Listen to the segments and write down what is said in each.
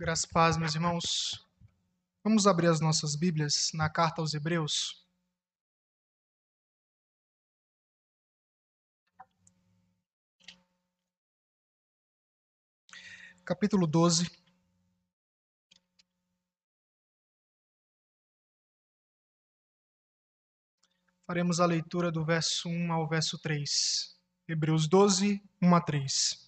Graças a paz, meus irmãos. Vamos abrir as nossas Bíblias na carta aos Hebreus. Capítulo 12. Faremos a leitura do verso 1 ao verso 3. Hebreus 12, 1 a 3.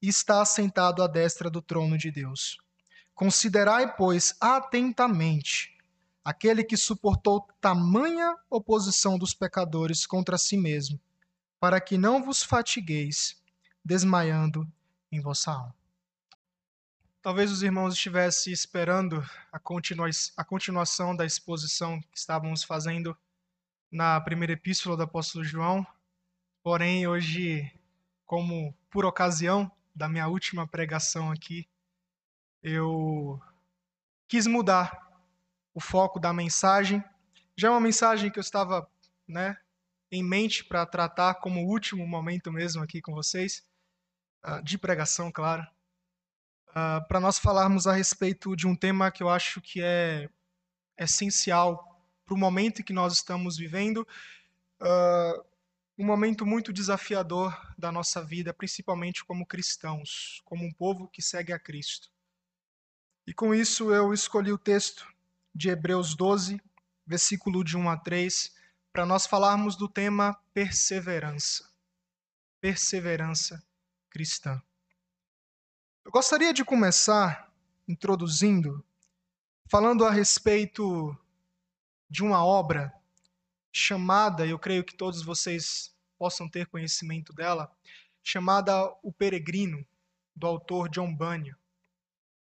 e está assentado à destra do trono de Deus. Considerai, pois, atentamente aquele que suportou tamanha oposição dos pecadores contra si mesmo, para que não vos fatigueis, desmaiando em vossa alma. Talvez os irmãos estivessem esperando a, continua a continuação da exposição que estávamos fazendo na primeira epístola do apóstolo João, porém, hoje, como por ocasião, da minha última pregação aqui, eu quis mudar o foco da mensagem. Já é uma mensagem que eu estava, né, em mente para tratar como último momento mesmo aqui com vocês, uh, de pregação, claro, uh, para nós falarmos a respeito de um tema que eu acho que é essencial para o momento que nós estamos vivendo. Uh, um momento muito desafiador da nossa vida, principalmente como cristãos, como um povo que segue a Cristo. E com isso eu escolhi o texto de Hebreus 12, versículo de 1 a 3, para nós falarmos do tema perseverança. Perseverança cristã. Eu gostaria de começar introduzindo, falando a respeito de uma obra chamada, eu creio que todos vocês possam ter conhecimento dela, chamada O Peregrino, do autor John Bunyan.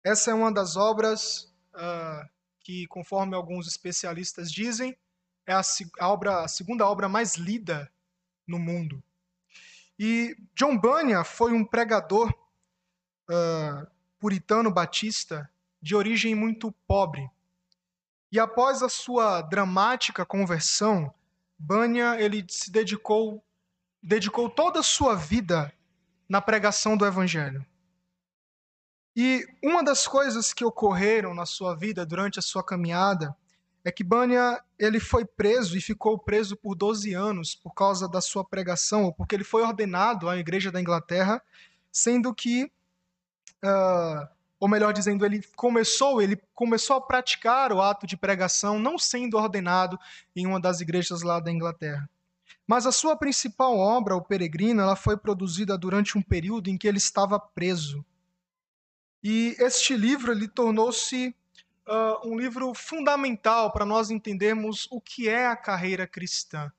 Essa é uma das obras uh, que, conforme alguns especialistas dizem, é a, a, obra, a segunda obra mais lida no mundo. E John Bunyan foi um pregador uh, puritano batista de origem muito pobre. E após a sua dramática conversão, Bunyan ele se dedicou dedicou toda a sua vida na pregação do evangelho. E uma das coisas que ocorreram na sua vida durante a sua caminhada é que Bunyan ele foi preso e ficou preso por 12 anos por causa da sua pregação, ou porque ele foi ordenado à Igreja da Inglaterra, sendo que uh, ou melhor dizendo, ele começou, ele começou a praticar o ato de pregação não sendo ordenado em uma das igrejas lá da Inglaterra. Mas a sua principal obra, O Peregrino, ela foi produzida durante um período em que ele estava preso. E este livro ele tornou-se uh, um livro fundamental para nós entendermos o que é a carreira cristã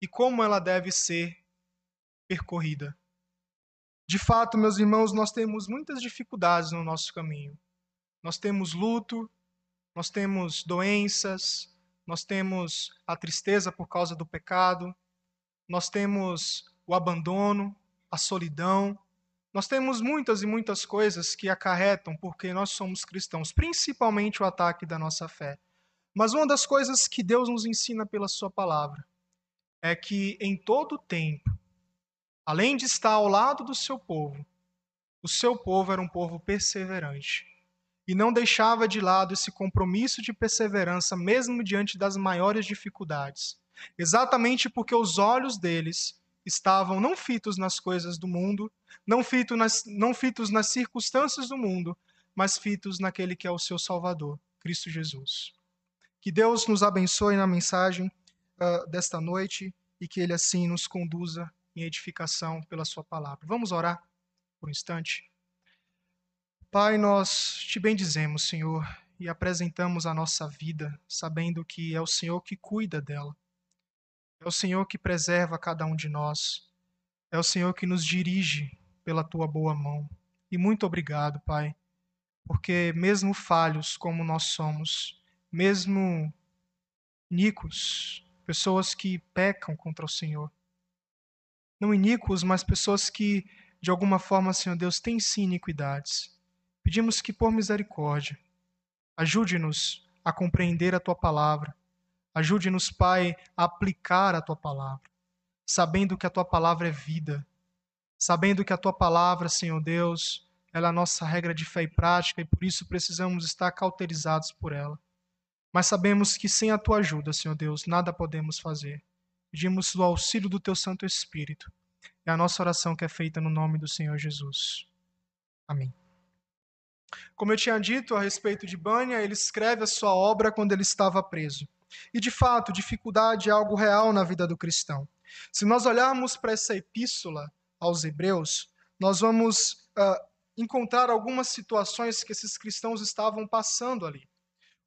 e como ela deve ser percorrida. De fato, meus irmãos, nós temos muitas dificuldades no nosso caminho. Nós temos luto, nós temos doenças, nós temos a tristeza por causa do pecado, nós temos o abandono, a solidão. Nós temos muitas e muitas coisas que acarretam porque nós somos cristãos, principalmente o ataque da nossa fé. Mas uma das coisas que Deus nos ensina pela Sua palavra é que em todo tempo além de estar ao lado do seu povo, o seu povo era um povo perseverante e não deixava de lado esse compromisso de perseverança, mesmo diante das maiores dificuldades. Exatamente porque os olhos deles estavam não fitos nas coisas do mundo, não, fito nas, não fitos nas circunstâncias do mundo, mas fitos naquele que é o seu Salvador, Cristo Jesus. Que Deus nos abençoe na mensagem uh, desta noite e que Ele assim nos conduza em edificação pela Sua palavra. Vamos orar por um instante? Pai, nós te bendizemos, Senhor, e apresentamos a nossa vida, sabendo que é o Senhor que cuida dela. É o Senhor que preserva cada um de nós. É o Senhor que nos dirige pela tua boa mão. E muito obrigado, Pai, porque mesmo falhos como nós somos, mesmo iníquos, pessoas que pecam contra o Senhor, não iníquos, mas pessoas que, de alguma forma, Senhor Deus, têm sim iniquidades. Pedimos que, por misericórdia, ajude-nos a compreender a tua palavra. Ajude-nos, Pai, a aplicar a tua palavra, sabendo que a tua palavra é vida, sabendo que a tua palavra, Senhor Deus, ela é a nossa regra de fé e prática e por isso precisamos estar cauterizados por ela. Mas sabemos que sem a tua ajuda, Senhor Deus, nada podemos fazer. Pedimos o auxílio do teu Santo Espírito. É a nossa oração que é feita no nome do Senhor Jesus. Amém. Como eu tinha dito a respeito de Bânia, ele escreve a sua obra quando ele estava preso. E de fato, dificuldade é algo real na vida do cristão. Se nós olharmos para essa epístola aos Hebreus, nós vamos uh, encontrar algumas situações que esses cristãos estavam passando ali.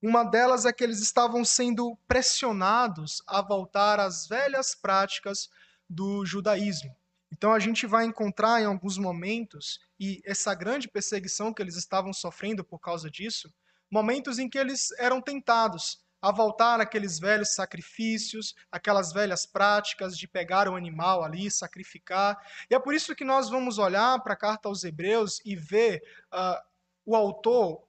Uma delas é que eles estavam sendo pressionados a voltar às velhas práticas do judaísmo. Então a gente vai encontrar em alguns momentos, e essa grande perseguição que eles estavam sofrendo por causa disso, momentos em que eles eram tentados a voltar àqueles velhos sacrifícios, aquelas velhas práticas de pegar o animal ali, sacrificar. E é por isso que nós vamos olhar para a carta aos Hebreus e ver uh, o autor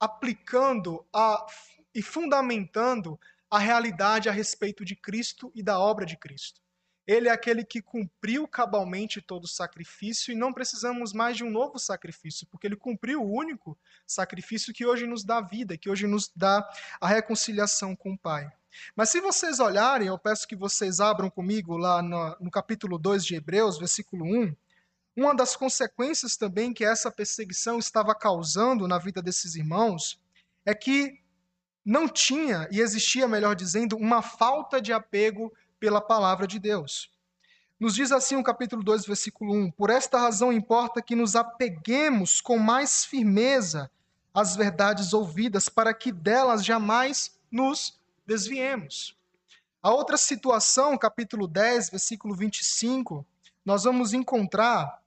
aplicando a, e fundamentando a realidade a respeito de Cristo e da obra de Cristo. Ele é aquele que cumpriu cabalmente todo o sacrifício e não precisamos mais de um novo sacrifício, porque ele cumpriu o único sacrifício que hoje nos dá vida, que hoje nos dá a reconciliação com o Pai. Mas se vocês olharem, eu peço que vocês abram comigo lá no, no capítulo 2 de Hebreus, versículo 1, uma das consequências também que essa perseguição estava causando na vida desses irmãos é que não tinha, e existia, melhor dizendo, uma falta de apego pela palavra de Deus. Nos diz assim o capítulo 2, versículo 1: Por esta razão importa que nos apeguemos com mais firmeza às verdades ouvidas, para que delas jamais nos desviemos. A outra situação, capítulo 10, versículo 25, nós vamos encontrar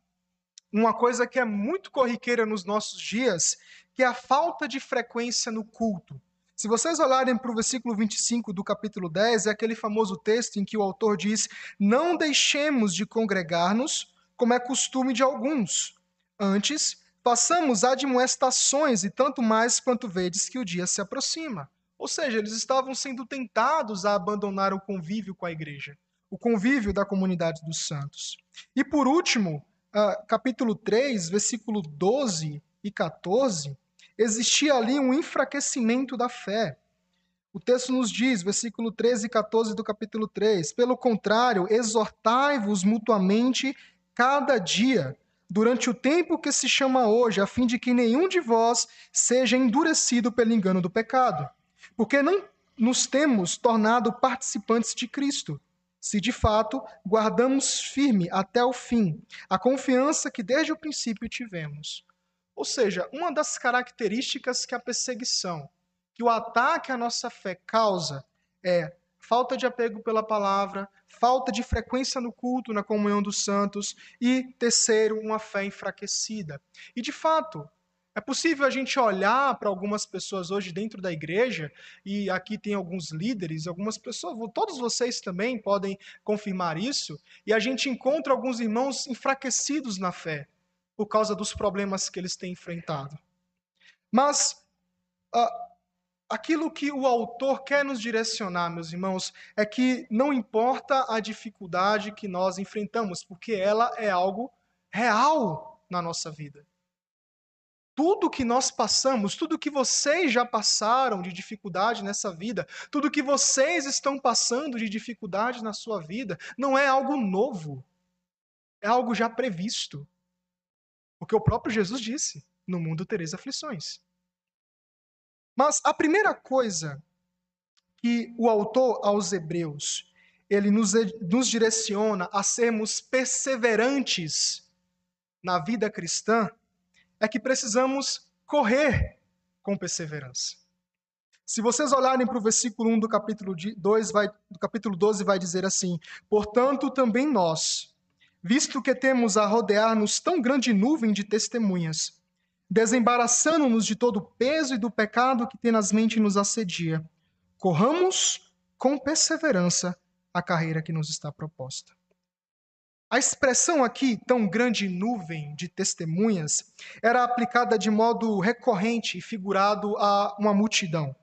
uma coisa que é muito corriqueira nos nossos dias, que é a falta de frequência no culto. Se vocês olharem para o versículo 25 do capítulo 10, é aquele famoso texto em que o autor diz: Não deixemos de congregar-nos, como é costume de alguns. Antes, façamos admoestações, e tanto mais quanto vedes que o dia se aproxima. Ou seja, eles estavam sendo tentados a abandonar o convívio com a igreja, o convívio da comunidade dos santos. E por último, uh, capítulo 3, versículo 12 e 14, existia ali um enfraquecimento da fé. O texto nos diz, versículo 13 e 14 do capítulo 3, pelo contrário, exortai-vos mutuamente cada dia, durante o tempo que se chama hoje, a fim de que nenhum de vós seja endurecido pelo engano do pecado. Porque não nos temos tornado participantes de Cristo se de fato guardamos firme até o fim a confiança que desde o princípio tivemos. Ou seja, uma das características que a perseguição, que o ataque à nossa fé causa é falta de apego pela palavra, falta de frequência no culto, na comunhão dos santos e, terceiro, uma fé enfraquecida. E de fato, é possível a gente olhar para algumas pessoas hoje dentro da igreja, e aqui tem alguns líderes, algumas pessoas, todos vocês também podem confirmar isso, e a gente encontra alguns irmãos enfraquecidos na fé, por causa dos problemas que eles têm enfrentado. Mas uh, aquilo que o autor quer nos direcionar, meus irmãos, é que não importa a dificuldade que nós enfrentamos, porque ela é algo real na nossa vida tudo que nós passamos, tudo que vocês já passaram de dificuldade nessa vida, tudo que vocês estão passando de dificuldade na sua vida, não é algo novo. É algo já previsto. Porque o próprio Jesus disse: no mundo tereis aflições. Mas a primeira coisa que o autor aos Hebreus ele nos, nos direciona a sermos perseverantes na vida cristã é que precisamos correr com perseverança. Se vocês olharem para o versículo 1 do capítulo 2, vai, do capítulo 12, vai dizer assim: Portanto, também nós, visto que temos a rodear-nos tão grande nuvem de testemunhas, desembaraçando-nos de todo o peso e do pecado que tenazmente nos assedia, corramos com perseverança a carreira que nos está proposta. A expressão aqui, tão grande nuvem de testemunhas, era aplicada de modo recorrente e figurado a uma multidão.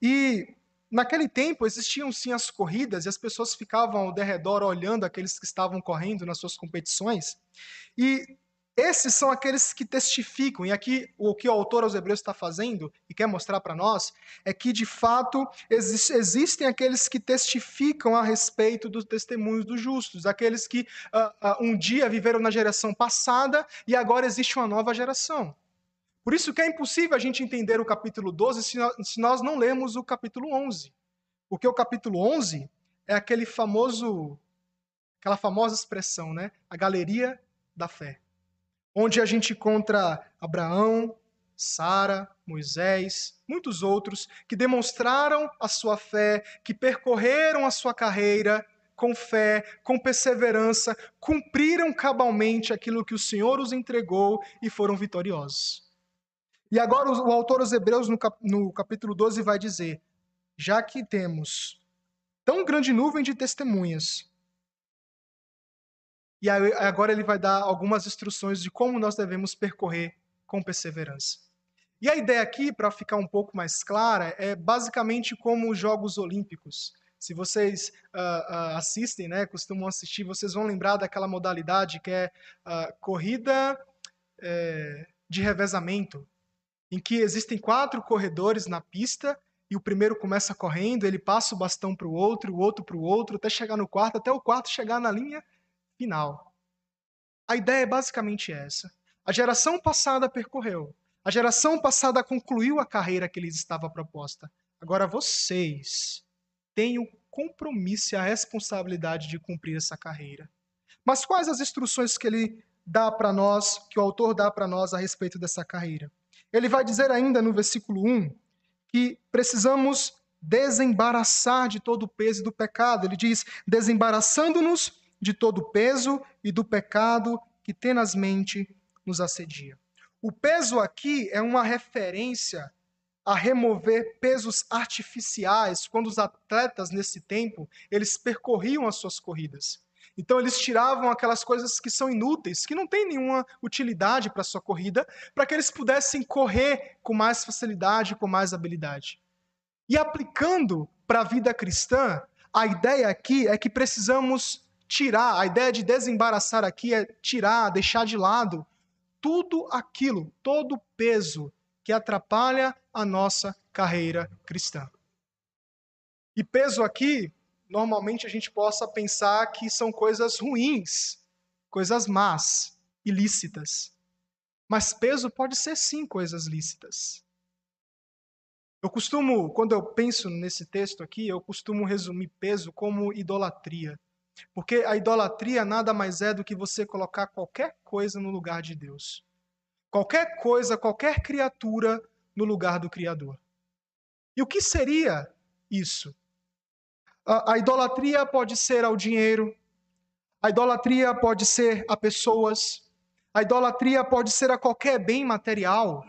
E naquele tempo existiam sim as corridas e as pessoas ficavam ao derredor olhando aqueles que estavam correndo nas suas competições. E esses são aqueles que testificam, e aqui o que o autor aos Hebreus está fazendo e quer mostrar para nós é que, de fato, existe, existem aqueles que testificam a respeito dos testemunhos dos justos, aqueles que uh, uh, um dia viveram na geração passada e agora existe uma nova geração. Por isso que é impossível a gente entender o capítulo 12 se nós, se nós não lermos o capítulo 11. Porque o capítulo 11 é aquele famoso, aquela famosa expressão, né? A galeria da fé onde a gente encontra Abraão, Sara, Moisés, muitos outros que demonstraram a sua fé, que percorreram a sua carreira com fé, com perseverança, cumpriram cabalmente aquilo que o Senhor os entregou e foram vitoriosos. E agora o autor aos Hebreus, no, cap no capítulo 12, vai dizer: já que temos tão grande nuvem de testemunhas, e agora ele vai dar algumas instruções de como nós devemos percorrer com perseverança. E a ideia aqui, para ficar um pouco mais clara, é basicamente como os Jogos Olímpicos. Se vocês uh, uh, assistem, né, costumam assistir, vocês vão lembrar daquela modalidade que é uh, corrida é, de revezamento, em que existem quatro corredores na pista e o primeiro começa correndo, ele passa o bastão para o outro, o outro para o outro, até chegar no quarto, até o quarto chegar na linha final. A ideia é basicamente essa. A geração passada percorreu. A geração passada concluiu a carreira que lhes estava proposta. Agora vocês têm o compromisso e a responsabilidade de cumprir essa carreira. Mas quais as instruções que ele dá para nós, que o autor dá para nós a respeito dessa carreira? Ele vai dizer ainda no versículo 1 que precisamos desembaraçar de todo o peso do pecado. Ele diz: desembaraçando-nos de todo o peso e do pecado que tenazmente nos assedia. O peso aqui é uma referência a remover pesos artificiais quando os atletas nesse tempo eles percorriam as suas corridas. Então eles tiravam aquelas coisas que são inúteis, que não têm nenhuma utilidade para sua corrida, para que eles pudessem correr com mais facilidade, com mais habilidade. E aplicando para a vida cristã, a ideia aqui é que precisamos tirar, a ideia de desembaraçar aqui é tirar, deixar de lado tudo aquilo, todo o peso que atrapalha a nossa carreira cristã. E peso aqui, normalmente a gente possa pensar que são coisas ruins, coisas más, ilícitas. Mas peso pode ser sim coisas lícitas. Eu costumo, quando eu penso nesse texto aqui, eu costumo resumir peso como idolatria. Porque a idolatria nada mais é do que você colocar qualquer coisa no lugar de Deus. Qualquer coisa, qualquer criatura no lugar do Criador. E o que seria isso? A, a idolatria pode ser ao dinheiro, a idolatria pode ser a pessoas, a idolatria pode ser a qualquer bem material,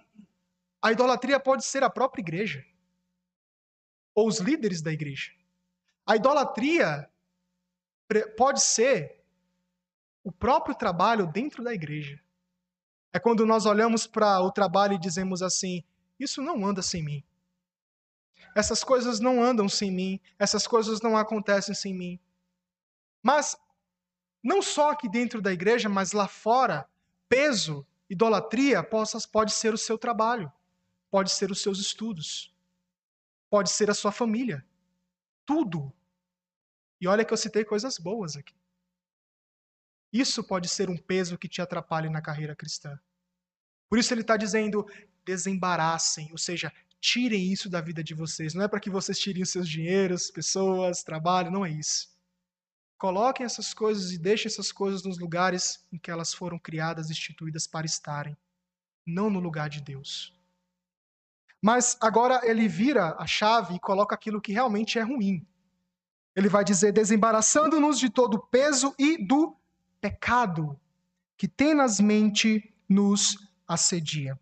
a idolatria pode ser a própria igreja, ou os líderes da igreja. A idolatria pode ser o próprio trabalho dentro da igreja. É quando nós olhamos para o trabalho e dizemos assim: isso não anda sem mim. Essas coisas não andam sem mim, essas coisas não acontecem sem mim. Mas, não só aqui dentro da igreja, mas lá fora, peso, idolatria pode ser o seu trabalho, pode ser os seus estudos, pode ser a sua família. Tudo e olha que eu citei coisas boas aqui. Isso pode ser um peso que te atrapalhe na carreira cristã. Por isso ele está dizendo: desembaraçem, ou seja, tirem isso da vida de vocês. Não é para que vocês tirem seus dinheiros, pessoas, trabalho, não é isso. Coloquem essas coisas e deixem essas coisas nos lugares em que elas foram criadas, instituídas para estarem, não no lugar de Deus. Mas agora ele vira a chave e coloca aquilo que realmente é ruim. Ele vai dizer: desembaraçando-nos de todo o peso e do pecado que tenazmente nos assedia.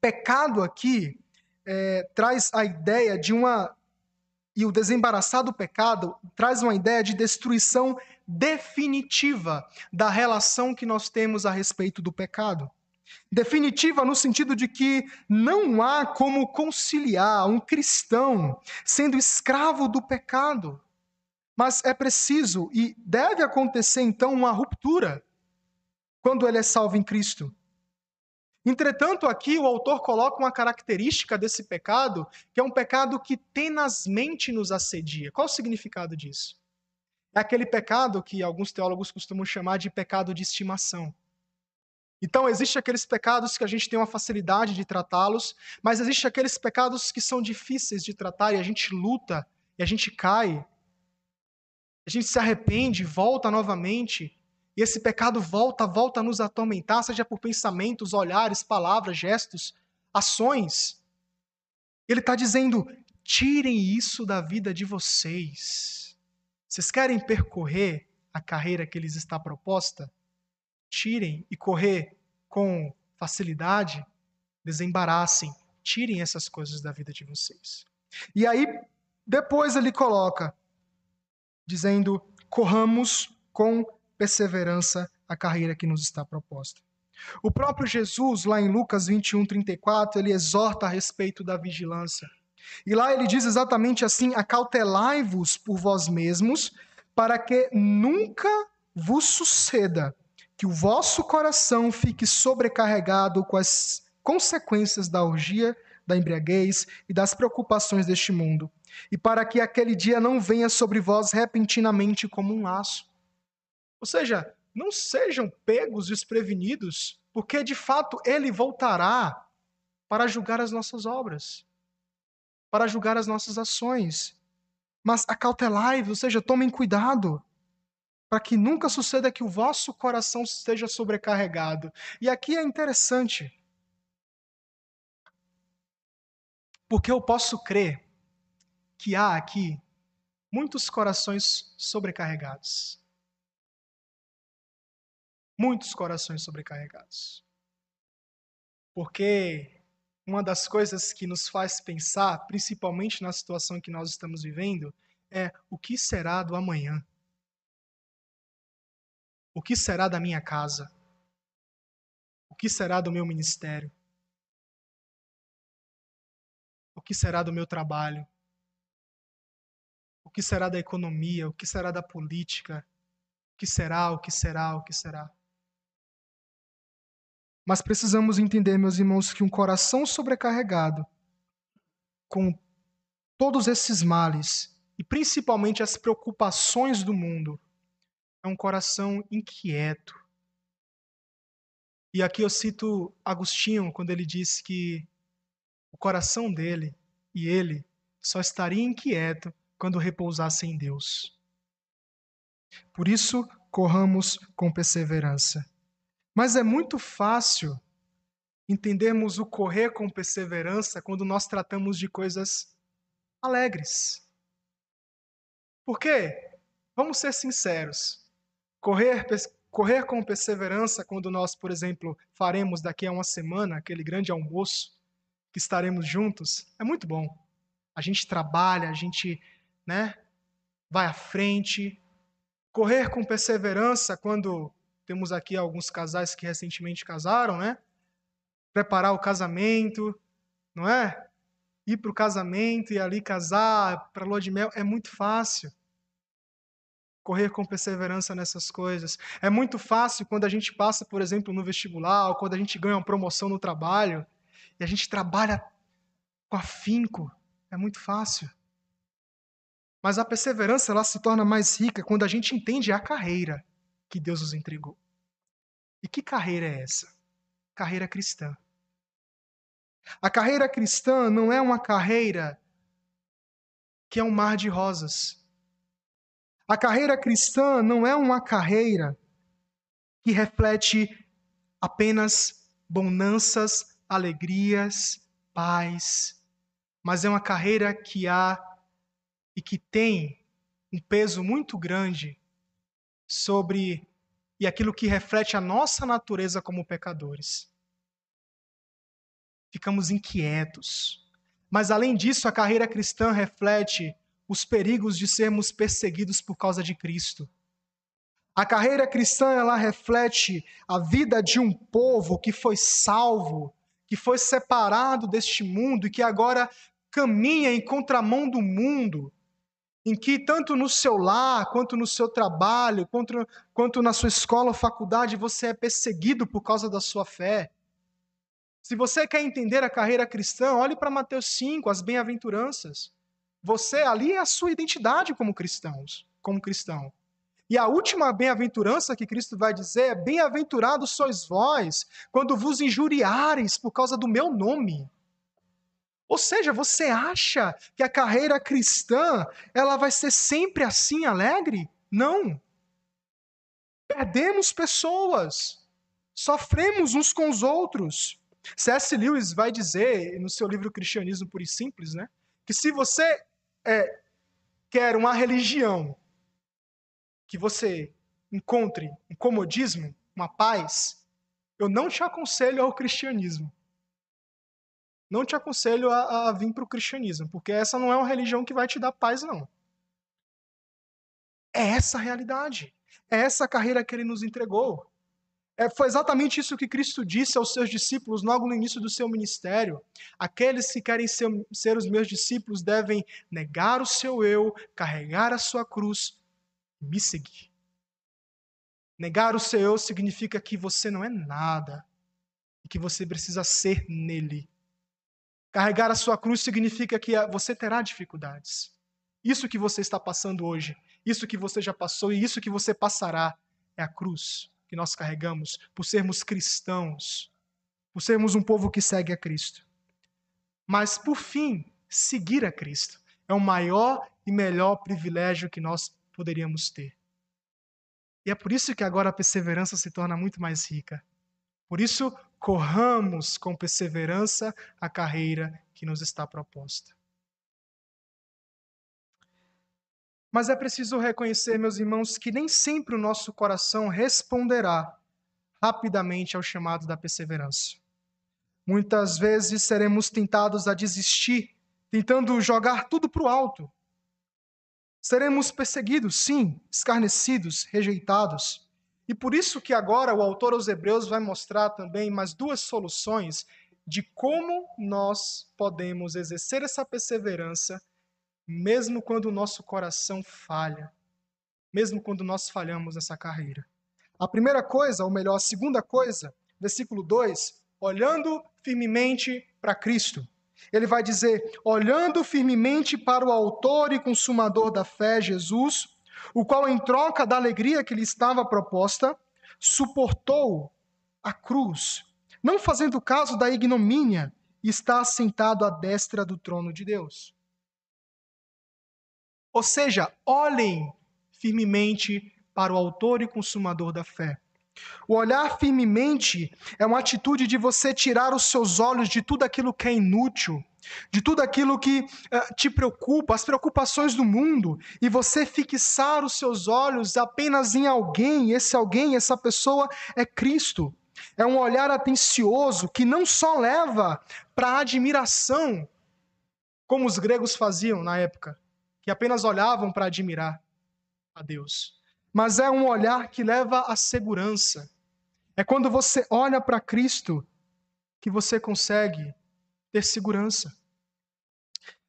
Pecado aqui é, traz a ideia de uma. E o desembaraçar do pecado traz uma ideia de destruição definitiva da relação que nós temos a respeito do pecado. Definitiva no sentido de que não há como conciliar um cristão sendo escravo do pecado. Mas é preciso e deve acontecer então uma ruptura quando ele é salvo em Cristo. Entretanto, aqui o autor coloca uma característica desse pecado, que é um pecado que tenazmente nos assedia. Qual o significado disso? É aquele pecado que alguns teólogos costumam chamar de pecado de estimação. Então, existe aqueles pecados que a gente tem uma facilidade de tratá-los, mas existe aqueles pecados que são difíceis de tratar e a gente luta e a gente cai. A gente se arrepende, volta novamente, e esse pecado volta, volta a nos atormentar, seja por pensamentos, olhares, palavras, gestos, ações. Ele está dizendo: tirem isso da vida de vocês. Vocês querem percorrer a carreira que lhes está proposta? Tirem e correr com facilidade, desembaraçem, tirem essas coisas da vida de vocês. E aí, depois ele coloca, dizendo: corramos com perseverança a carreira que nos está proposta. O próprio Jesus, lá em Lucas 21, 34, ele exorta a respeito da vigilância. E lá ele diz exatamente assim: acautelai-vos por vós mesmos, para que nunca vos suceda que o vosso coração fique sobrecarregado com as consequências da orgia, da embriaguez e das preocupações deste mundo, e para que aquele dia não venha sobre vós repentinamente como um laço. Ou seja, não sejam pegos desprevenidos, porque de fato ele voltará para julgar as nossas obras, para julgar as nossas ações. Mas acautelai-vos, ou seja, tomem cuidado para que nunca suceda que o vosso coração esteja sobrecarregado. E aqui é interessante, porque eu posso crer que há aqui muitos corações sobrecarregados. Muitos corações sobrecarregados. Porque uma das coisas que nos faz pensar, principalmente na situação que nós estamos vivendo, é o que será do amanhã. O que será da minha casa? O que será do meu ministério? O que será do meu trabalho? O que será da economia? O que será da política? O que será? O que será? O que será? Mas precisamos entender, meus irmãos, que um coração sobrecarregado com todos esses males e principalmente as preocupações do mundo é um coração inquieto. E aqui eu cito Agostinho quando ele diz que o coração dele e ele só estaria inquieto quando repousasse em Deus. Por isso, corramos com perseverança. Mas é muito fácil entendermos o correr com perseverança quando nós tratamos de coisas alegres. Por quê? Vamos ser sinceros. Correr, correr com perseverança quando nós, por exemplo, faremos daqui a uma semana aquele grande almoço que estaremos juntos, é muito bom. A gente trabalha, a gente, né, vai à frente. Correr com perseverança quando temos aqui alguns casais que recentemente casaram, né? Preparar o casamento, não é? Ir para o casamento e ali casar para lua de mel é muito fácil correr com perseverança nessas coisas. É muito fácil quando a gente passa, por exemplo, no vestibular, ou quando a gente ganha uma promoção no trabalho, e a gente trabalha com afinco. É muito fácil. Mas a perseverança ela se torna mais rica quando a gente entende a carreira que Deus nos entregou. E que carreira é essa? Carreira cristã. A carreira cristã não é uma carreira que é um mar de rosas. A carreira cristã não é uma carreira que reflete apenas bonanças, alegrias paz, mas é uma carreira que há e que tem um peso muito grande sobre e aquilo que reflete a nossa natureza como pecadores. Ficamos inquietos. Mas além disso, a carreira cristã reflete os perigos de sermos perseguidos por causa de Cristo. A carreira cristã ela reflete a vida de um povo que foi salvo, que foi separado deste mundo e que agora caminha em contramão do mundo, em que tanto no seu lar, quanto no seu trabalho, quanto, quanto na sua escola ou faculdade, você é perseguido por causa da sua fé. Se você quer entender a carreira cristã, olhe para Mateus 5, as bem-aventuranças. Você ali é a sua identidade como cristãos, como cristão. E a última bem-aventurança que Cristo vai dizer é: Bem-aventurados sois vós, quando vos injuriareis por causa do meu nome. Ou seja, você acha que a carreira cristã ela vai ser sempre assim alegre? Não. Perdemos pessoas, sofremos uns com os outros. C.S. Lewis vai dizer no seu livro Cristianismo Puro e Simples, né, que se você é, quer uma religião que você encontre um comodismo, uma paz, eu não te aconselho ao cristianismo não te aconselho a, a vir para o cristianismo, porque essa não é uma religião que vai te dar paz, não. É essa a realidade. É essa a carreira que ele nos entregou. É, foi exatamente isso que Cristo disse aos seus discípulos logo no início do seu ministério. Aqueles que querem ser, ser os meus discípulos devem negar o seu eu, carregar a sua cruz e me seguir. Negar o seu eu significa que você não é nada e que você precisa ser nele. Carregar a sua cruz significa que você terá dificuldades. Isso que você está passando hoje, isso que você já passou e isso que você passará é a cruz que nós carregamos por sermos cristãos, por sermos um povo que segue a Cristo. Mas, por fim, seguir a Cristo é o maior e melhor privilégio que nós poderíamos ter. E é por isso que agora a perseverança se torna muito mais rica. Por isso, corramos com perseverança a carreira que nos está proposta. Mas é preciso reconhecer, meus irmãos, que nem sempre o nosso coração responderá rapidamente ao chamado da perseverança. Muitas vezes seremos tentados a desistir, tentando jogar tudo para o alto. Seremos perseguidos, sim, escarnecidos, rejeitados. E por isso que agora o autor aos Hebreus vai mostrar também mais duas soluções de como nós podemos exercer essa perseverança mesmo quando o nosso coração falha, mesmo quando nós falhamos nessa carreira. A primeira coisa, ou melhor, a segunda coisa, versículo 2, olhando firmemente para Cristo. Ele vai dizer: olhando firmemente para o Autor e Consumador da fé, Jesus, o qual, em troca da alegria que lhe estava proposta, suportou a cruz, não fazendo caso da ignomínia, e está assentado à destra do trono de Deus. Ou seja, olhem firmemente para o Autor e Consumador da fé. O olhar firmemente é uma atitude de você tirar os seus olhos de tudo aquilo que é inútil, de tudo aquilo que uh, te preocupa, as preocupações do mundo, e você fixar os seus olhos apenas em alguém, esse alguém, essa pessoa é Cristo. É um olhar atencioso que não só leva para a admiração, como os gregos faziam na época, que apenas olhavam para admirar a Deus, mas é um olhar que leva à segurança. É quando você olha para Cristo que você consegue ter segurança.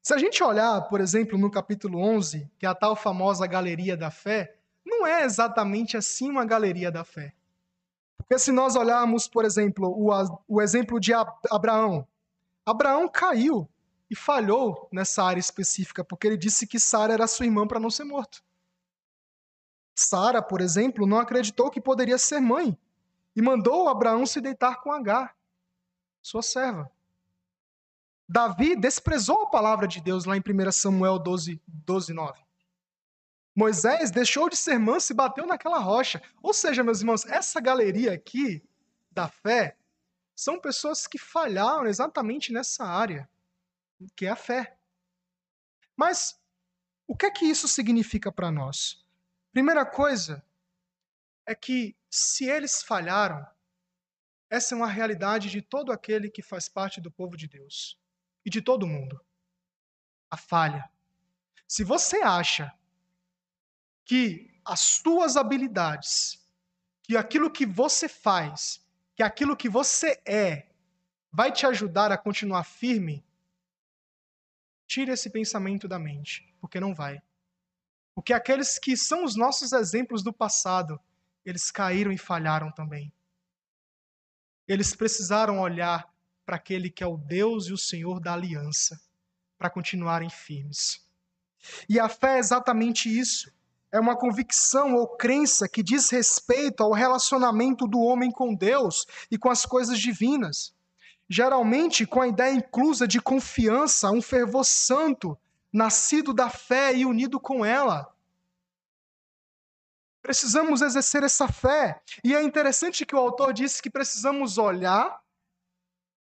Se a gente olhar, por exemplo, no capítulo 11, que é a tal famosa galeria da fé, não é exatamente assim uma galeria da fé. Porque se nós olharmos, por exemplo, o, o exemplo de Abraão, Abraão caiu e falhou nessa área específica, porque ele disse que Sara era sua irmã para não ser morto. Sara, por exemplo, não acreditou que poderia ser mãe e mandou Abraão se deitar com Agar, sua serva. Davi desprezou a palavra de Deus lá em 1 Samuel 12, 12 9. Moisés deixou de ser manso e bateu naquela rocha. Ou seja, meus irmãos, essa galeria aqui da fé são pessoas que falharam exatamente nessa área, que é a fé. Mas o que é que isso significa para nós? Primeira coisa é que se eles falharam, essa é uma realidade de todo aquele que faz parte do povo de Deus e de todo mundo. A falha. Se você acha que as suas habilidades, que aquilo que você faz, que aquilo que você é, vai te ajudar a continuar firme, tire esse pensamento da mente, porque não vai. Porque aqueles que são os nossos exemplos do passado, eles caíram e falharam também. Eles precisaram olhar para aquele que é o Deus e o Senhor da aliança, para continuarem firmes. E a fé é exatamente isso é uma convicção ou crença que diz respeito ao relacionamento do homem com Deus e com as coisas divinas. Geralmente com a ideia inclusa de confiança, um fervor santo, nascido da fé e unido com ela. Precisamos exercer essa fé. E é interessante que o autor disse que precisamos olhar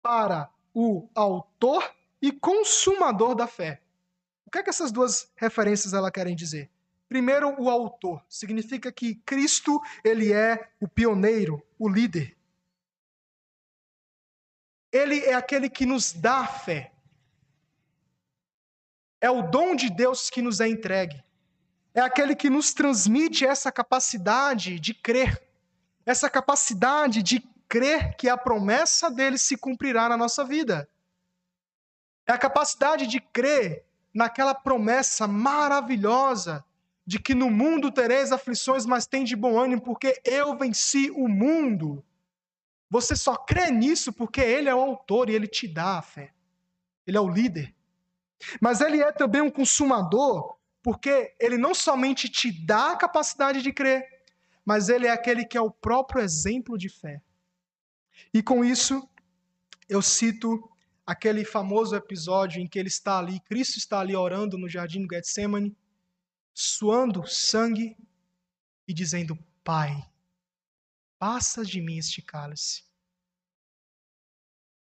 para o autor e consumador da fé. O que é que essas duas referências ela querem dizer? Primeiro, o autor. Significa que Cristo, ele é o pioneiro, o líder. Ele é aquele que nos dá a fé. É o dom de Deus que nos é entregue. É aquele que nos transmite essa capacidade de crer. Essa capacidade de crer que a promessa dele se cumprirá na nossa vida. É a capacidade de crer naquela promessa maravilhosa de que no mundo tereis aflições, mas tem de bom ânimo, porque eu venci o mundo. Você só crê nisso porque ele é o autor e ele te dá a fé. Ele é o líder. Mas ele é também um consumador, porque ele não somente te dá a capacidade de crer, mas ele é aquele que é o próprio exemplo de fé. E com isso, eu cito aquele famoso episódio em que ele está ali, Cristo está ali orando no jardim do Getsemane, suando sangue e dizendo: Pai, passa de mim este cálice.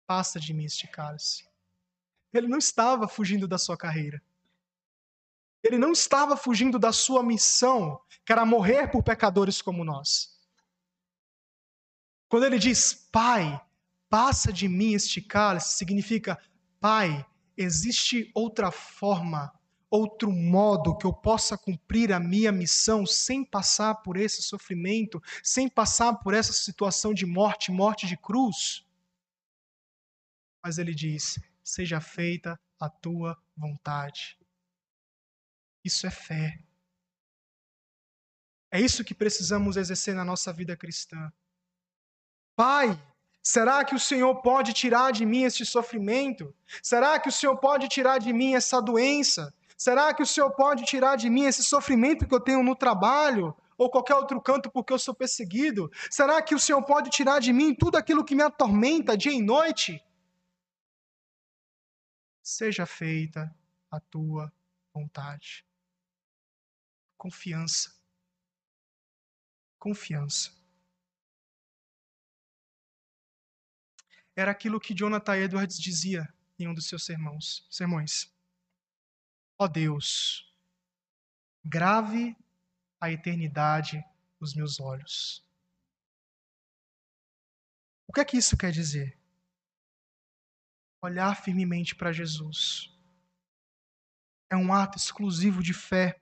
Passa de mim este cálice. Ele não estava fugindo da sua carreira. Ele não estava fugindo da sua missão, que era morrer por pecadores como nós. Quando ele diz, Pai, passa de mim este cálice, significa, Pai, existe outra forma outro modo que eu possa cumprir a minha missão sem passar por esse sofrimento, sem passar por essa situação de morte, morte de cruz? Mas ele diz: seja feita a tua vontade. Isso é fé. É isso que precisamos exercer na nossa vida cristã. Pai, será que o Senhor pode tirar de mim este sofrimento? Será que o Senhor pode tirar de mim essa doença? Será que o Senhor pode tirar de mim esse sofrimento que eu tenho no trabalho? Ou qualquer outro canto porque eu sou perseguido? Será que o Senhor pode tirar de mim tudo aquilo que me atormenta dia e noite? Seja feita a tua vontade. Confiança. Confiança. Era aquilo que Jonathan Edwards dizia em um dos seus sermões. sermões. Ó Deus, grave a eternidade nos meus olhos. O que é que isso quer dizer? Olhar firmemente para Jesus. É um ato exclusivo de fé.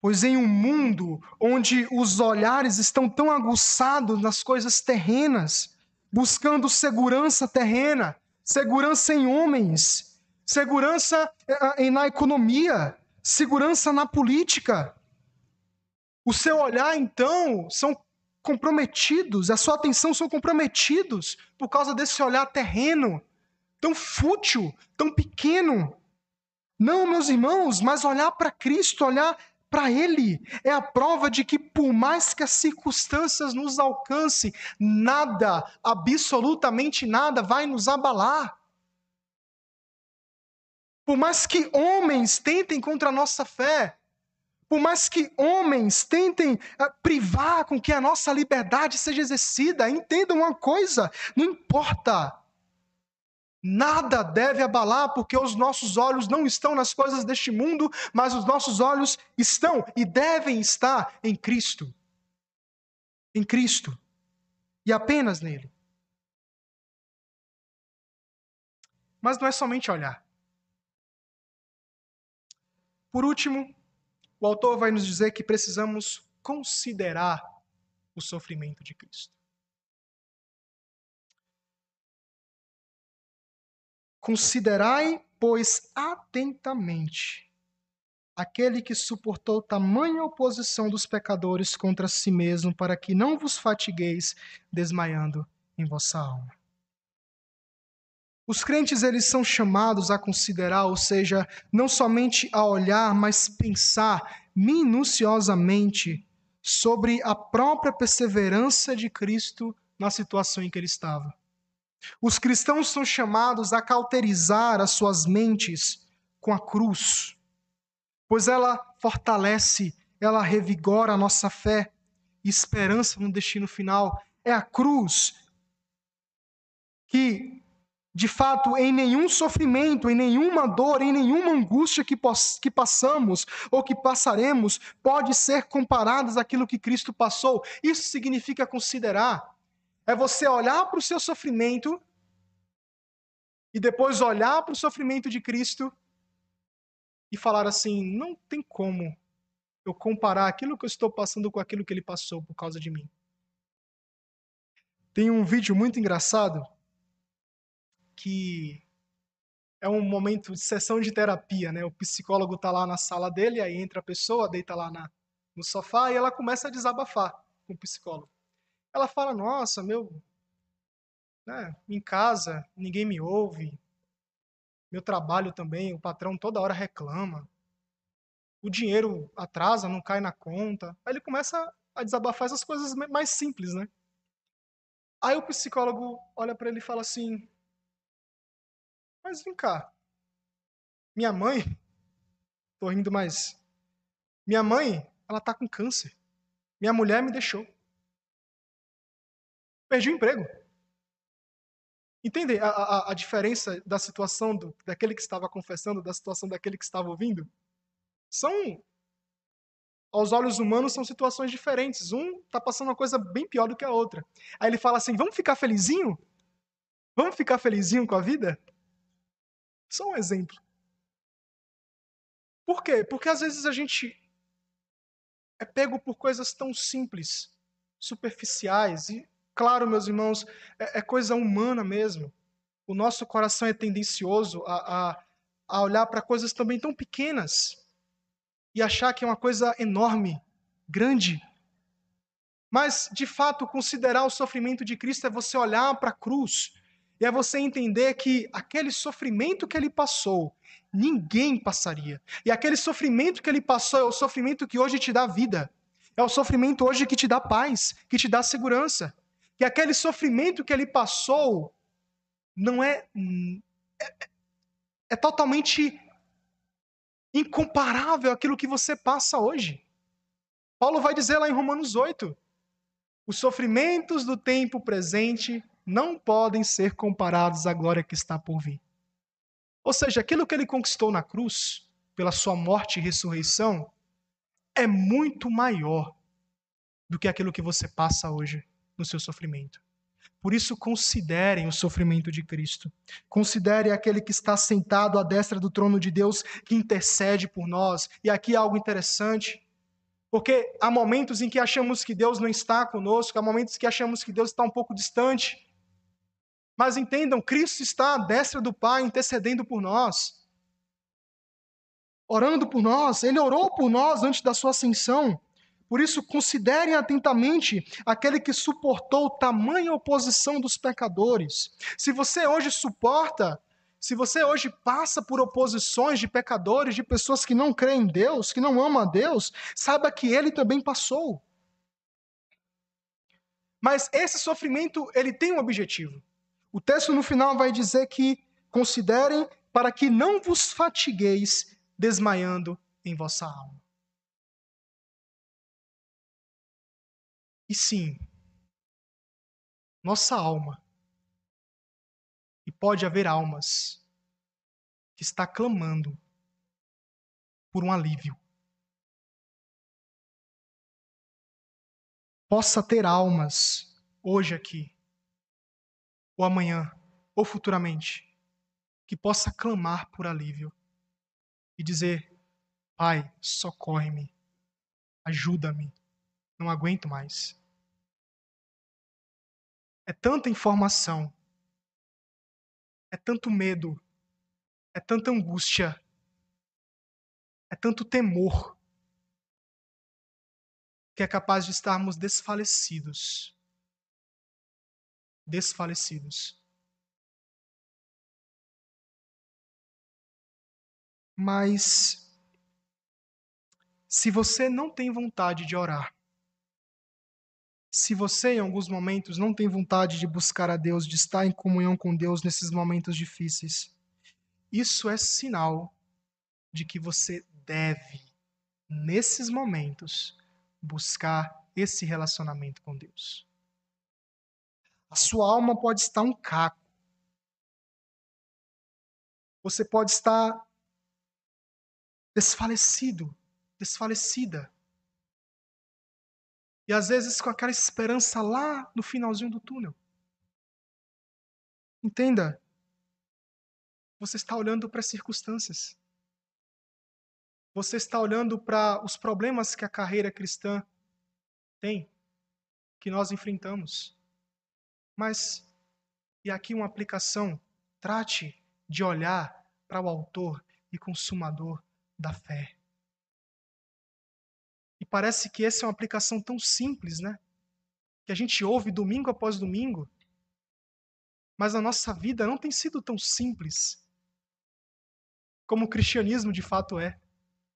Pois em um mundo onde os olhares estão tão aguçados nas coisas terrenas, buscando segurança terrena, segurança em homens, segurança eh, na economia, segurança na política. O seu olhar, então, são comprometidos, a sua atenção são comprometidos por causa desse olhar terreno, tão fútil, tão pequeno. Não, meus irmãos, mas olhar para Cristo, olhar para Ele, é a prova de que, por mais que as circunstâncias nos alcancem, nada, absolutamente nada, vai nos abalar. Por mais que homens tentem contra a nossa fé, Por mais que homens tentem uh, privar com que a nossa liberdade seja exercida, entendam uma coisa: não importa. Nada deve abalar, porque os nossos olhos não estão nas coisas deste mundo, mas os nossos olhos estão e devem estar em Cristo. Em Cristo. E apenas nele. Mas não é somente olhar. Por último, o autor vai nos dizer que precisamos considerar o sofrimento de Cristo. Considerai, pois, atentamente aquele que suportou tamanha oposição dos pecadores contra si mesmo, para que não vos fatigueis desmaiando em vossa alma. Os crentes eles são chamados a considerar, ou seja, não somente a olhar, mas pensar minuciosamente sobre a própria perseverança de Cristo na situação em que ele estava. Os cristãos são chamados a cauterizar as suas mentes com a cruz, pois ela fortalece, ela revigora a nossa fé e esperança no destino final. É a cruz que de fato, em nenhum sofrimento, em nenhuma dor, em nenhuma angústia que, que passamos ou que passaremos, pode ser comparadas àquilo que Cristo passou. Isso significa considerar. É você olhar para o seu sofrimento e depois olhar para o sofrimento de Cristo e falar assim: não tem como eu comparar aquilo que eu estou passando com aquilo que ele passou por causa de mim. Tem um vídeo muito engraçado que é um momento de sessão de terapia, né? O psicólogo está lá na sala dele, aí entra a pessoa, deita lá na, no sofá e ela começa a desabafar com o psicólogo. Ela fala: Nossa, meu, né, em casa ninguém me ouve, meu trabalho também, o patrão toda hora reclama, o dinheiro atrasa, não cai na conta. Aí ele começa a desabafar essas coisas mais simples, né? Aí o psicólogo olha para ele e fala assim: mas vem cá. Minha mãe. Tô rindo, mas. Minha mãe, ela tá com câncer. Minha mulher me deixou. Perdi o emprego. Entende a, a, a diferença da situação do, daquele que estava confessando, da situação daquele que estava ouvindo? São aos olhos humanos são situações diferentes. Um está passando uma coisa bem pior do que a outra. Aí ele fala assim: vamos ficar felizinho? Vamos ficar felizinho com a vida? Só um exemplo. Por quê? Porque às vezes a gente é pego por coisas tão simples, superficiais. E, claro, meus irmãos, é, é coisa humana mesmo. O nosso coração é tendencioso a, a, a olhar para coisas também tão pequenas e achar que é uma coisa enorme, grande. Mas, de fato, considerar o sofrimento de Cristo é você olhar para a cruz é você entender que aquele sofrimento que ele passou, ninguém passaria. E aquele sofrimento que ele passou é o sofrimento que hoje te dá vida. É o sofrimento hoje que te dá paz, que te dá segurança. Que aquele sofrimento que ele passou não é, é, é totalmente incomparável àquilo que você passa hoje. Paulo vai dizer lá em Romanos 8: os sofrimentos do tempo presente não podem ser comparados à glória que está por vir. Ou seja, aquilo que ele conquistou na cruz, pela sua morte e ressurreição, é muito maior do que aquilo que você passa hoje no seu sofrimento. Por isso, considerem o sofrimento de Cristo. Considerem aquele que está sentado à destra do trono de Deus, que intercede por nós. E aqui algo interessante. Porque há momentos em que achamos que Deus não está conosco, há momentos que achamos que Deus está um pouco distante. Mas entendam, Cristo está à destra do Pai, intercedendo por nós, orando por nós. Ele orou por nós antes da sua ascensão. Por isso, considerem atentamente aquele que suportou tamanha oposição dos pecadores. Se você hoje suporta, se você hoje passa por oposições de pecadores, de pessoas que não creem em Deus, que não amam a Deus, saiba que ele também passou. Mas esse sofrimento, ele tem um objetivo. O texto no final vai dizer que considerem para que não vos fatigueis desmaiando em vossa alma. E sim, nossa alma, e pode haver almas, que está clamando por um alívio. Possa ter almas hoje aqui ou amanhã, ou futuramente, que possa clamar por alívio e dizer: Pai, socorre-me, ajuda-me, não aguento mais. É tanta informação, é tanto medo, é tanta angústia, é tanto temor, que é capaz de estarmos desfalecidos. Desfalecidos. Mas se você não tem vontade de orar, se você em alguns momentos não tem vontade de buscar a Deus, de estar em comunhão com Deus nesses momentos difíceis, isso é sinal de que você deve, nesses momentos, buscar esse relacionamento com Deus. A sua alma pode estar um caco. Você pode estar desfalecido, desfalecida. E às vezes com aquela esperança lá no finalzinho do túnel. Entenda, você está olhando para as circunstâncias. Você está olhando para os problemas que a carreira cristã tem, que nós enfrentamos. Mas, e aqui uma aplicação, trate de olhar para o autor e consumador da fé. E parece que essa é uma aplicação tão simples, né? Que a gente ouve domingo após domingo. Mas a nossa vida não tem sido tão simples como o cristianismo de fato é.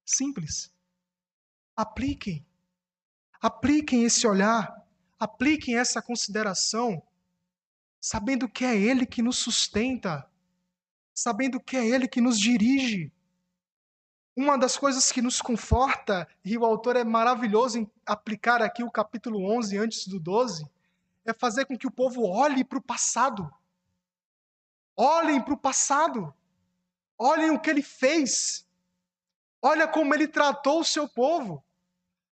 Simples. Apliquem. Apliquem esse olhar, apliquem essa consideração, sabendo que é Ele que nos sustenta, sabendo que é Ele que nos dirige. Uma das coisas que nos conforta, e o autor é maravilhoso em aplicar aqui o capítulo 11 antes do 12, é fazer com que o povo olhe para o passado. Olhem para o passado. Olhem o que ele fez. Olha como ele tratou o seu povo.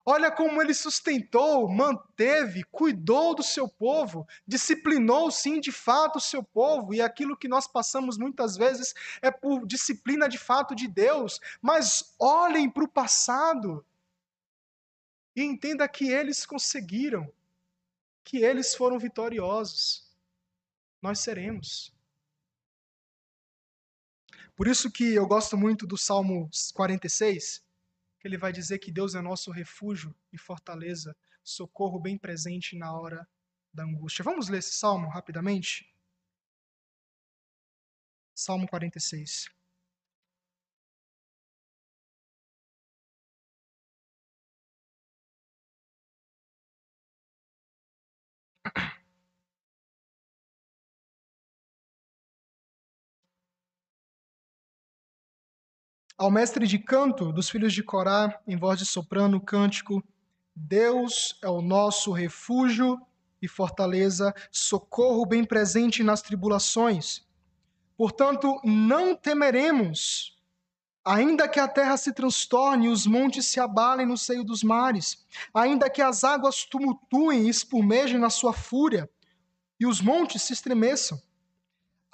Olha como ele sustentou, manteve, cuidou do seu povo, disciplinou sim de fato o seu povo, e aquilo que nós passamos muitas vezes é por disciplina de fato de Deus. Mas olhem para o passado e entenda que eles conseguiram, que eles foram vitoriosos. Nós seremos. Por isso que eu gosto muito do Salmo 46, que ele vai dizer que Deus é nosso refúgio e fortaleza, socorro bem presente na hora da angústia. Vamos ler esse salmo rapidamente? Salmo 46. Ao mestre de canto dos filhos de Corá, em voz de soprano, cântico: Deus é o nosso refúgio e fortaleza, socorro bem presente nas tribulações. Portanto, não temeremos, ainda que a terra se transtorne e os montes se abalem no seio dos mares, ainda que as águas tumultuem e espumejem na sua fúria, e os montes se estremeçam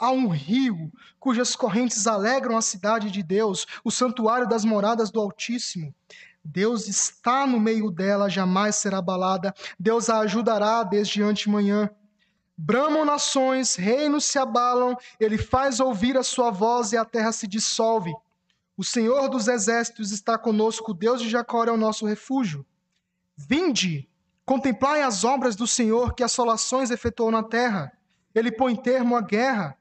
Há um rio cujas correntes alegram a cidade de Deus, o santuário das moradas do Altíssimo. Deus está no meio dela, jamais será abalada. Deus a ajudará desde antemanhã. Bramam nações, reinos se abalam, ele faz ouvir a sua voz e a terra se dissolve. O Senhor dos exércitos está conosco, o Deus de Jacó é o nosso refúgio. Vinde, contemplai as obras do Senhor que assolações efetuou na terra. Ele põe termo à guerra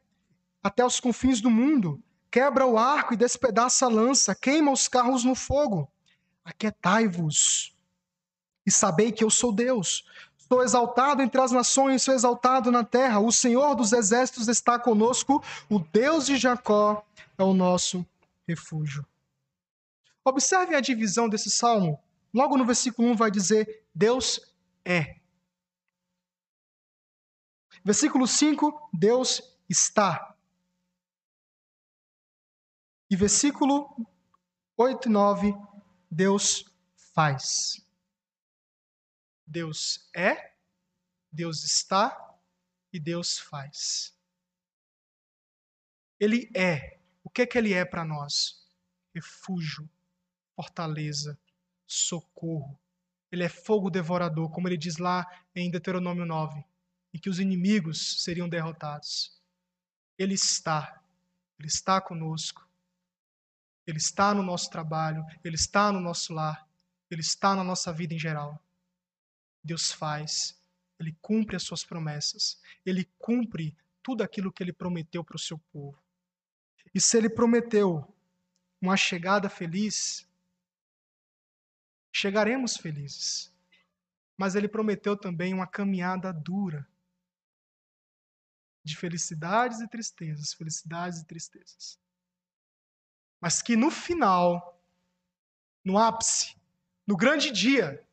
até os confins do mundo, quebra o arco e despedaça a lança, queima os carros no fogo. Aquietai-vos e sabei que eu sou Deus. Sou exaltado entre as nações, sou exaltado na terra. O Senhor dos exércitos está conosco, o Deus de Jacó é o nosso refúgio. Observem a divisão desse salmo. Logo no versículo 1 vai dizer: Deus é. Versículo 5, Deus está. E versículo 8 e 9, Deus faz. Deus é, Deus está e Deus faz. Ele é. O que é que ele é para nós? Refúgio, fortaleza, socorro. Ele é fogo devorador, como ele diz lá em Deuteronômio 9, e que os inimigos seriam derrotados. Ele está. Ele está conosco. Ele está no nosso trabalho, ele está no nosso lar, ele está na nossa vida em geral. Deus faz, ele cumpre as suas promessas, ele cumpre tudo aquilo que ele prometeu para o seu povo. E se ele prometeu uma chegada feliz, chegaremos felizes. Mas ele prometeu também uma caminhada dura de felicidades e tristezas, felicidades e tristezas. Mas que no final, no ápice, no grande dia,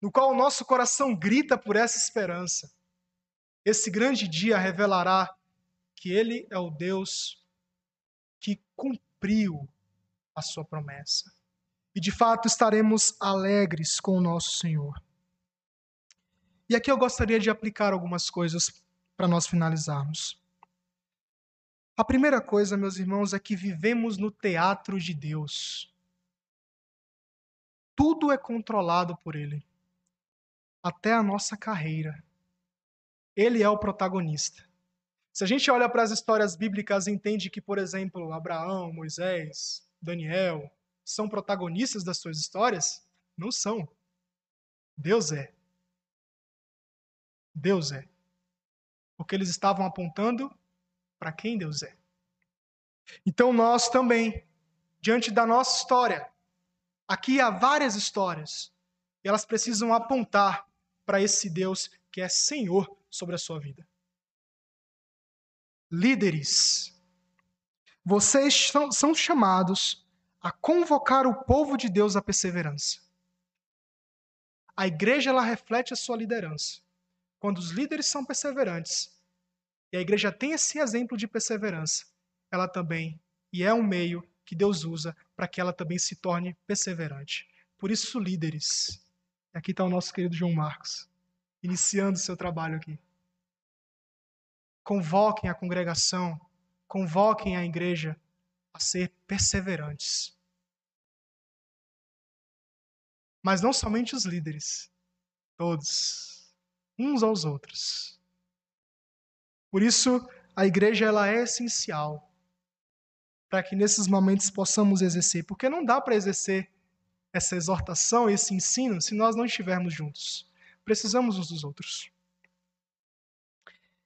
no qual o nosso coração grita por essa esperança, esse grande dia revelará que Ele é o Deus que cumpriu a sua promessa. E de fato estaremos alegres com o nosso Senhor. E aqui eu gostaria de aplicar algumas coisas para nós finalizarmos. A primeira coisa, meus irmãos, é que vivemos no teatro de Deus. Tudo é controlado por Ele, até a nossa carreira. Ele é o protagonista. Se a gente olha para as histórias bíblicas e entende que, por exemplo, Abraão, Moisés, Daniel são protagonistas das suas histórias, não são. Deus é. Deus é. Porque eles estavam apontando para quem Deus é. Então nós também, diante da nossa história, aqui há várias histórias, e elas precisam apontar para esse Deus que é Senhor sobre a sua vida líderes. Vocês são chamados a convocar o povo de Deus à perseverança. A igreja ela reflete a sua liderança. Quando os líderes são perseverantes, e a igreja tem esse exemplo de perseverança, ela também, e é um meio que Deus usa para que ela também se torne perseverante. Por isso, líderes. Aqui está o nosso querido João Marcos, iniciando seu trabalho aqui convoquem a congregação, convoquem a igreja a ser perseverantes. Mas não somente os líderes, todos, uns aos outros. Por isso, a igreja ela é essencial para que nesses momentos possamos exercer, porque não dá para exercer essa exortação, esse ensino, se nós não estivermos juntos. Precisamos uns dos outros.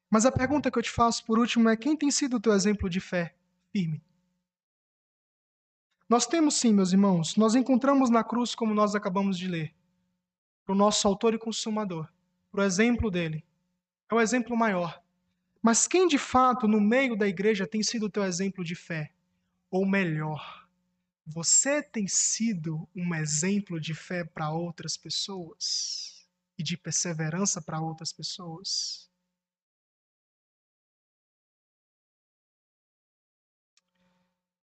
Mas a pergunta que eu te faço por último é: quem tem sido o teu exemplo de fé firme? Nós temos sim, meus irmãos, nós encontramos na cruz, como nós acabamos de ler, para o nosso autor e consumador, para o exemplo dele. É o exemplo maior. Mas quem de fato, no meio da igreja, tem sido o teu exemplo de fé? Ou melhor, você tem sido um exemplo de fé para outras pessoas? E de perseverança para outras pessoas?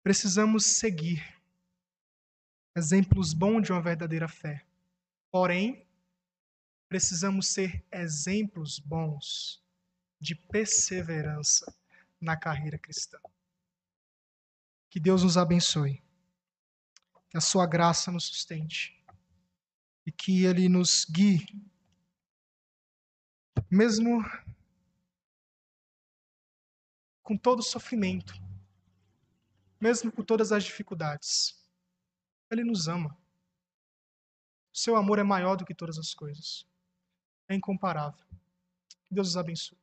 Precisamos seguir exemplos bons de uma verdadeira fé. Porém, precisamos ser exemplos bons de perseverança na carreira cristã. Que Deus nos abençoe. Que a sua graça nos sustente. E que Ele nos guie, mesmo com todo o sofrimento, mesmo com todas as dificuldades. Ele nos ama. Seu amor é maior do que todas as coisas. É incomparável. Que Deus os abençoe.